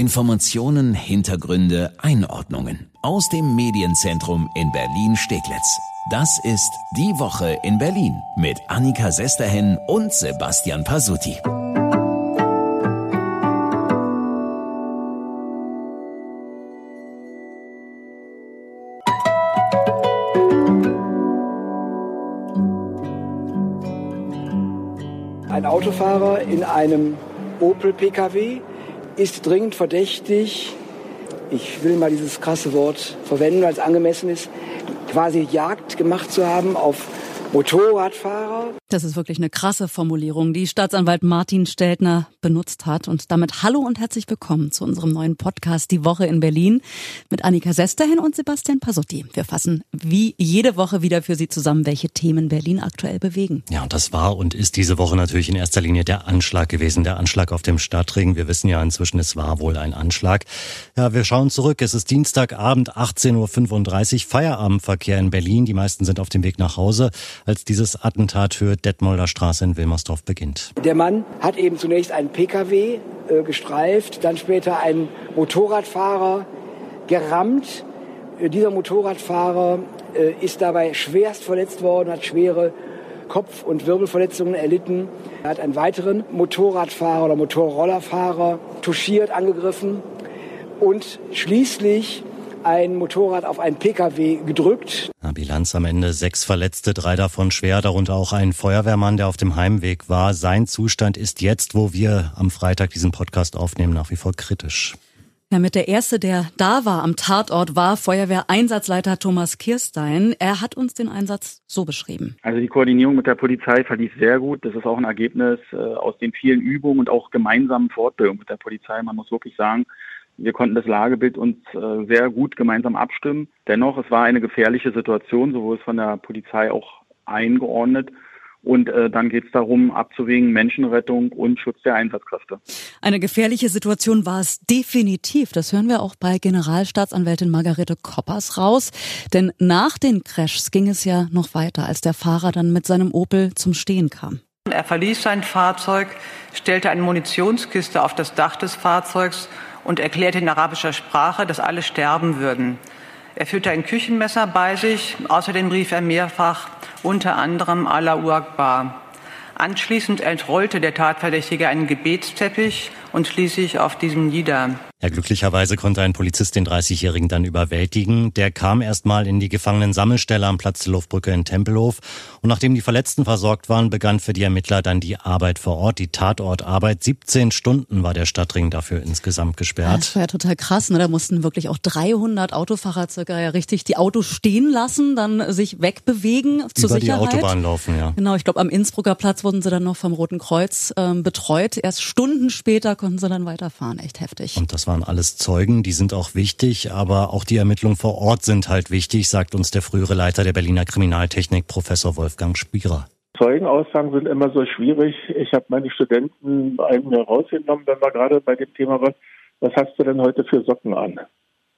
Informationen, Hintergründe, Einordnungen aus dem Medienzentrum in Berlin-Steglitz. Das ist Die Woche in Berlin mit Annika Sesterhen und Sebastian Pasuti. Ein Autofahrer in einem Opel Pkw ist dringend verdächtig, ich will mal dieses krasse Wort verwenden, weil es angemessen ist, quasi Jagd gemacht zu haben auf Motorradfahrer. Das ist wirklich eine krasse Formulierung, die Staatsanwalt Martin Steltner benutzt hat. Und damit hallo und herzlich willkommen zu unserem neuen Podcast Die Woche in Berlin mit Annika Sesterhin und Sebastian Pasotti. Wir fassen wie jede Woche wieder für Sie zusammen, welche Themen Berlin aktuell bewegen. Ja, und das war und ist diese Woche natürlich in erster Linie der Anschlag gewesen, der Anschlag auf dem Stadtring. Wir wissen ja inzwischen, es war wohl ein Anschlag. Ja, wir schauen zurück. Es ist Dienstagabend, 18.35 Uhr, Feierabendverkehr in Berlin. Die meisten sind auf dem Weg nach Hause als dieses Attentat für Detmolder Straße in Wilmersdorf beginnt. Der Mann hat eben zunächst einen Pkw äh, gestreift, dann später einen Motorradfahrer gerammt. Äh, dieser Motorradfahrer äh, ist dabei schwerst verletzt worden, hat schwere Kopf- und Wirbelverletzungen erlitten. Er hat einen weiteren Motorradfahrer oder Motorrollerfahrer touchiert, angegriffen und schließlich ein Motorrad auf einen Pkw gedrückt. Na, Bilanz am Ende sechs Verletzte, drei davon schwer, darunter auch ein Feuerwehrmann, der auf dem Heimweg war. Sein Zustand ist jetzt, wo wir am Freitag diesen Podcast aufnehmen, nach wie vor kritisch. Ja, mit der erste, der da war am Tatort, war Feuerwehreinsatzleiter Thomas Kirstein. Er hat uns den Einsatz so beschrieben. Also die Koordinierung mit der Polizei verlief sehr gut. Das ist auch ein Ergebnis äh, aus den vielen Übungen und auch gemeinsamen Fortbildungen mit der Polizei. Man muss wirklich sagen, wir konnten das Lagebild uns äh, sehr gut gemeinsam abstimmen. Dennoch, es war eine gefährliche Situation, so wurde es von der Polizei auch eingeordnet. Und äh, dann geht es darum, abzuwägen Menschenrettung und Schutz der Einsatzkräfte. Eine gefährliche Situation war es definitiv. Das hören wir auch bei Generalstaatsanwältin Margarete Koppers raus. Denn nach den Crashs ging es ja noch weiter, als der Fahrer dann mit seinem Opel zum Stehen kam. Er verließ sein Fahrzeug, stellte eine Munitionskiste auf das Dach des Fahrzeugs und erklärte in arabischer Sprache, dass alle sterben würden. Er führte ein Küchenmesser bei sich. Außerdem rief er mehrfach unter anderem Allah Akbar. Anschließend entrollte der Tatverdächtige einen Gebetsteppich und ließ sich auf diesem nieder. Ja, glücklicherweise konnte ein Polizist den 30-Jährigen dann überwältigen. Der kam erstmal in die Gefangenen-Sammelstelle am Platz der Luftbrücke in Tempelhof. Und nachdem die Verletzten versorgt waren, begann für die Ermittler dann die Arbeit vor Ort, die Tatortarbeit. 17 Stunden war der Stadtring dafür insgesamt gesperrt. Das war ja total krass. Ne? Da mussten wirklich auch 300 Autofahrer circa ja richtig die Autos stehen lassen, dann sich wegbewegen zur Über Sicherheit. die Autobahn laufen, ja. Genau, ich glaube, am Innsbrucker Platz wurden sie dann noch vom Roten Kreuz ähm, betreut. Erst Stunden später konnten sie dann weiterfahren. Echt heftig. Und das waren alles Zeugen, die sind auch wichtig, aber auch die Ermittlungen vor Ort sind halt wichtig, sagt uns der frühere Leiter der Berliner Kriminaltechnik, Professor Wolfgang Spierer. Zeugenaussagen sind immer so schwierig. Ich habe meine Studenten einen mir rausgenommen, wenn wir gerade bei dem Thema waren. Was hast du denn heute für Socken an?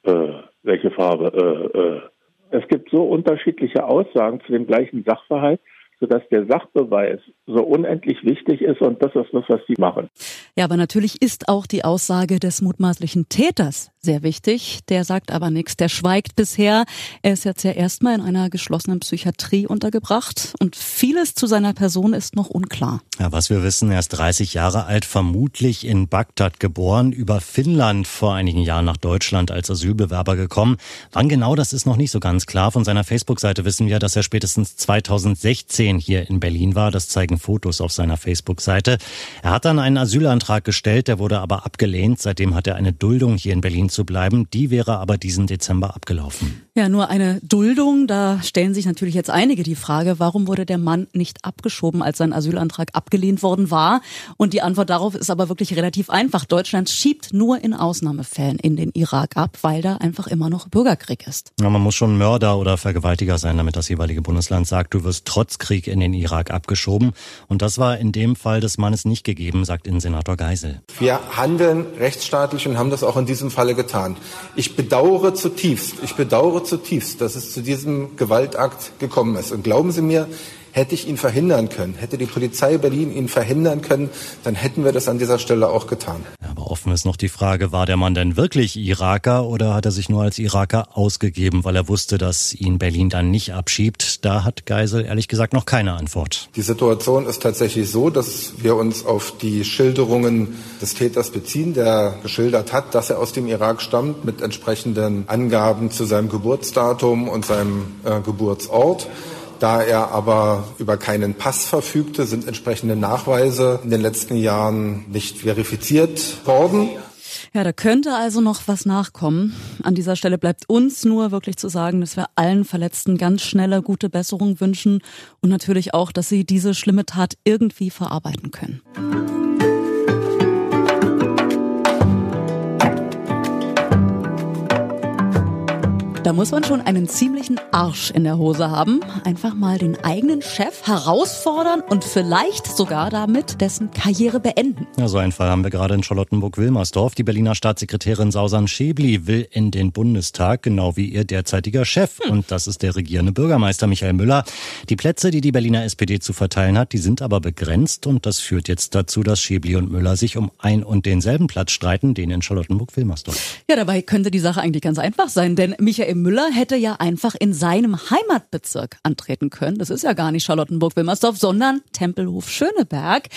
Äh, welche Farbe? Äh, äh. Es gibt so unterschiedliche Aussagen zu dem gleichen Sachverhalt, sodass der Sachbeweis so unendlich wichtig ist und das ist das, was sie machen. Ja, aber natürlich ist auch die Aussage des mutmaßlichen Täters sehr wichtig. Der sagt aber nichts, der schweigt bisher. Er ist jetzt ja erstmal in einer geschlossenen Psychiatrie untergebracht und vieles zu seiner Person ist noch unklar. Ja, was wir wissen, er ist 30 Jahre alt, vermutlich in Bagdad geboren, über Finnland vor einigen Jahren nach Deutschland als Asylbewerber gekommen. Wann genau, das ist noch nicht so ganz klar. Von seiner Facebook-Seite wissen wir, dass er spätestens 2016 hier in Berlin war. Das zeigen Fotos auf seiner Facebook-Seite. Er hat dann einen Asylantrag gestellt, der wurde aber abgelehnt. Seitdem hat er eine Duldung hier in Berlin zu bleiben. Die wäre aber diesen Dezember abgelaufen. Ja, nur eine Duldung. Da stellen sich natürlich jetzt einige die Frage, warum wurde der Mann nicht abgeschoben, als sein Asylantrag abgelehnt worden war? Und die Antwort darauf ist aber wirklich relativ einfach. Deutschland schiebt nur in Ausnahmefällen in den Irak ab, weil da einfach immer noch Bürgerkrieg ist. Ja, man muss schon Mörder oder Vergewaltiger sein, damit das jeweilige Bundesland sagt, du wirst trotz Krieg in den Irak abgeschoben. Und das war in dem Fall des Mannes nicht gegeben, sagt Innensenator Geisel. Wir handeln rechtsstaatlich und haben das auch in diesem Falle getan. Ich bedauere zutiefst, ich bedauere zutiefst, dass es zu diesem Gewaltakt gekommen ist. Und glauben Sie mir, Hätte ich ihn verhindern können, hätte die Polizei Berlin ihn verhindern können, dann hätten wir das an dieser Stelle auch getan. Aber offen ist noch die Frage, war der Mann denn wirklich Iraker oder hat er sich nur als Iraker ausgegeben, weil er wusste, dass ihn Berlin dann nicht abschiebt? Da hat Geisel ehrlich gesagt noch keine Antwort. Die Situation ist tatsächlich so, dass wir uns auf die Schilderungen des Täters beziehen, der geschildert hat, dass er aus dem Irak stammt mit entsprechenden Angaben zu seinem Geburtsdatum und seinem äh, Geburtsort. Da er aber über keinen Pass verfügte, sind entsprechende Nachweise in den letzten Jahren nicht verifiziert worden. Ja, da könnte also noch was nachkommen. An dieser Stelle bleibt uns nur wirklich zu sagen, dass wir allen Verletzten ganz schnelle, gute Besserung wünschen und natürlich auch, dass sie diese schlimme Tat irgendwie verarbeiten können. Da muss man schon einen ziemlichen Arsch in der Hose haben. Einfach mal den eigenen Chef herausfordern und vielleicht sogar damit dessen Karriere beenden. Ja, so einen Fall haben wir gerade in Charlottenburg-Wilmersdorf. Die Berliner Staatssekretärin Sausan Schäbli will in den Bundestag, genau wie ihr derzeitiger Chef. Hm. Und das ist der regierende Bürgermeister Michael Müller. Die Plätze, die die Berliner SPD zu verteilen hat, die sind aber begrenzt. Und das führt jetzt dazu, dass Schäbli und Müller sich um ein und denselben Platz streiten, den in Charlottenburg-Wilmersdorf. Ja, dabei könnte die Sache eigentlich ganz einfach sein, denn Michael Michael Müller hätte ja einfach in seinem Heimatbezirk antreten können. Das ist ja gar nicht Charlottenburg-Wilmersdorf, sondern Tempelhof-Schöneberg.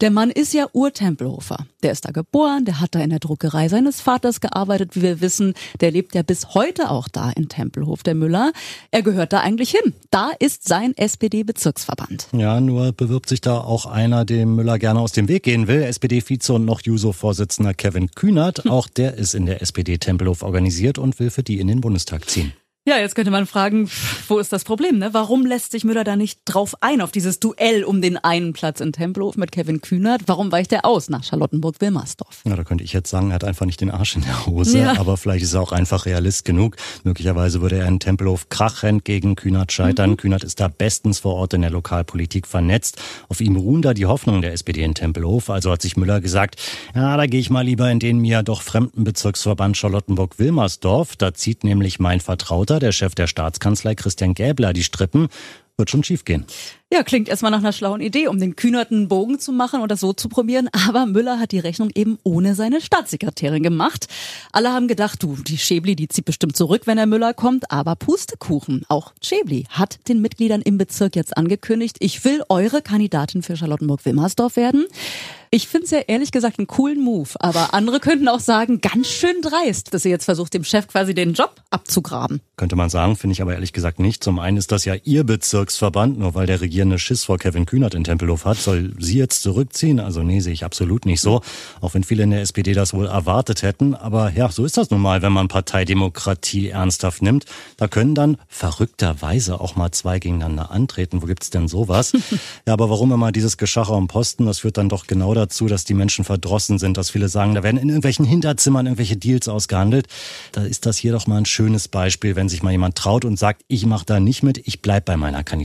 Der Mann ist ja Urtempelhofer. Der ist da geboren, der hat da in der Druckerei seines Vaters gearbeitet, wie wir wissen. Der lebt ja bis heute auch da in Tempelhof, der Müller. Er gehört da eigentlich hin. Da ist sein SPD-Bezirksverband. Ja, nur bewirbt sich da auch einer, dem Müller gerne aus dem Weg gehen will. SPD-Vize und noch Juso-Vorsitzender Kevin Kühnert. Auch der ist in der SPD Tempelhof organisiert und will für die in den Bundestag Ziehen. Ja, jetzt könnte man fragen, wo ist das Problem? Ne? Warum lässt sich Müller da nicht drauf ein, auf dieses Duell um den einen Platz in Tempelhof mit Kevin Kühnert? Warum weicht er aus nach Charlottenburg-Wilmersdorf? Ja, da könnte ich jetzt sagen, er hat einfach nicht den Arsch in der Hose, ja. aber vielleicht ist er auch einfach Realist genug. Möglicherweise würde er in Tempelhof krachend gegen Kühnert scheitern. Mhm. Kühnert ist da bestens vor Ort in der Lokalpolitik vernetzt. Auf ihm ruhen da die Hoffnungen der SPD in Tempelhof. Also hat sich Müller gesagt, ja, da gehe ich mal lieber in den mir doch fremden Bezirksverband Charlottenburg-Wilmersdorf. Da zieht nämlich mein Vertrauter der Chef der Staatskanzlei Christian Gäbler, die Strippen, wird schon schiefgehen. Ja, klingt erstmal nach einer schlauen Idee, um den kühnerten Bogen zu machen oder so zu probieren. Aber Müller hat die Rechnung eben ohne seine Staatssekretärin gemacht. Alle haben gedacht, du, die Schäbli, die zieht bestimmt zurück, wenn der Müller kommt. Aber Pustekuchen. Auch Schäbli hat den Mitgliedern im Bezirk jetzt angekündigt, ich will eure Kandidatin für Charlottenburg-Wilmersdorf werden. Ich finde es ja ehrlich gesagt einen coolen Move, aber andere könnten auch sagen, ganz schön dreist, dass ihr jetzt versucht, dem Chef quasi den Job abzugraben. Könnte man sagen, finde ich aber ehrlich gesagt nicht. Zum einen ist das ja ihr Bezirksverband, nur weil der regierende Schiss vor Kevin Kühnert in Tempelhof hat, soll sie jetzt zurückziehen? Also nee, sehe ich absolut nicht so. Auch wenn viele in der SPD das wohl erwartet hätten. Aber ja, so ist das nun mal, wenn man Parteidemokratie ernsthaft nimmt. Da können dann verrückterweise auch mal zwei gegeneinander antreten. Wo gibt's denn sowas? ja, aber warum immer dieses Geschacher um Posten? Das führt dann doch genau dazu, dass die Menschen verdrossen sind, dass viele sagen, da werden in irgendwelchen Hinterzimmern irgendwelche Deals ausgehandelt. Da ist das hier doch mal ein schönes Beispiel, wenn sich mal jemand traut und sagt, ich mache da nicht mit, ich bleib bei meiner Kandidatur.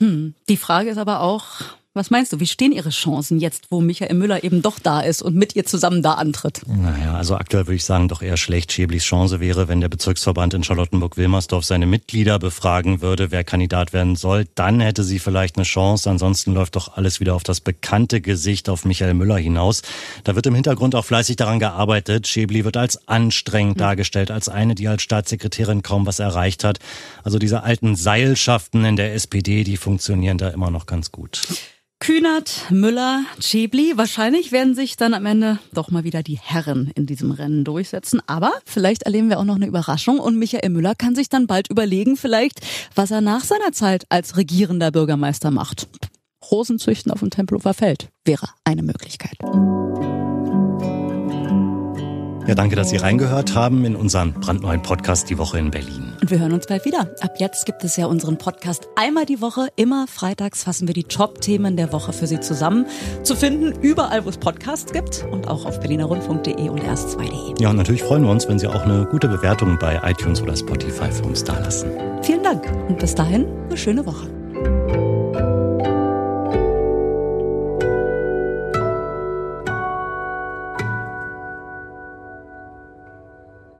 Hm. Die Frage ist aber auch, was meinst du, wie stehen Ihre Chancen jetzt, wo Michael Müller eben doch da ist und mit ihr zusammen da antritt? Naja, also aktuell würde ich sagen, doch eher schlecht. Schäblis Chance wäre, wenn der Bezirksverband in Charlottenburg-Wilmersdorf seine Mitglieder befragen würde, wer Kandidat werden soll. Dann hätte sie vielleicht eine Chance. Ansonsten läuft doch alles wieder auf das bekannte Gesicht auf Michael Müller hinaus. Da wird im Hintergrund auch fleißig daran gearbeitet. Schäbli wird als anstrengend mhm. dargestellt, als eine, die als Staatssekretärin kaum was erreicht hat. Also diese alten Seilschaften in der SPD, die funktionieren da immer noch ganz gut. Kühnert, Müller, Schäbli. Wahrscheinlich werden sich dann am Ende doch mal wieder die Herren in diesem Rennen durchsetzen. Aber vielleicht erleben wir auch noch eine Überraschung und Michael Müller kann sich dann bald überlegen, vielleicht, was er nach seiner Zeit als regierender Bürgermeister macht. Rosenzüchten auf dem Tempelhofer Feld wäre eine Möglichkeit. Ja, danke, dass Sie reingehört haben in unseren brandneuen Podcast Die Woche in Berlin. Und wir hören uns bald wieder. Ab jetzt gibt es ja unseren Podcast einmal die Woche. Immer freitags fassen wir die Top-Themen der Woche für Sie zusammen. Zu finden überall, wo es Podcasts gibt und auch auf berlinerrundfunk.de und erst2.de. Ja, und natürlich freuen wir uns, wenn Sie auch eine gute Bewertung bei iTunes oder Spotify für uns dalassen. Vielen Dank und bis dahin eine schöne Woche.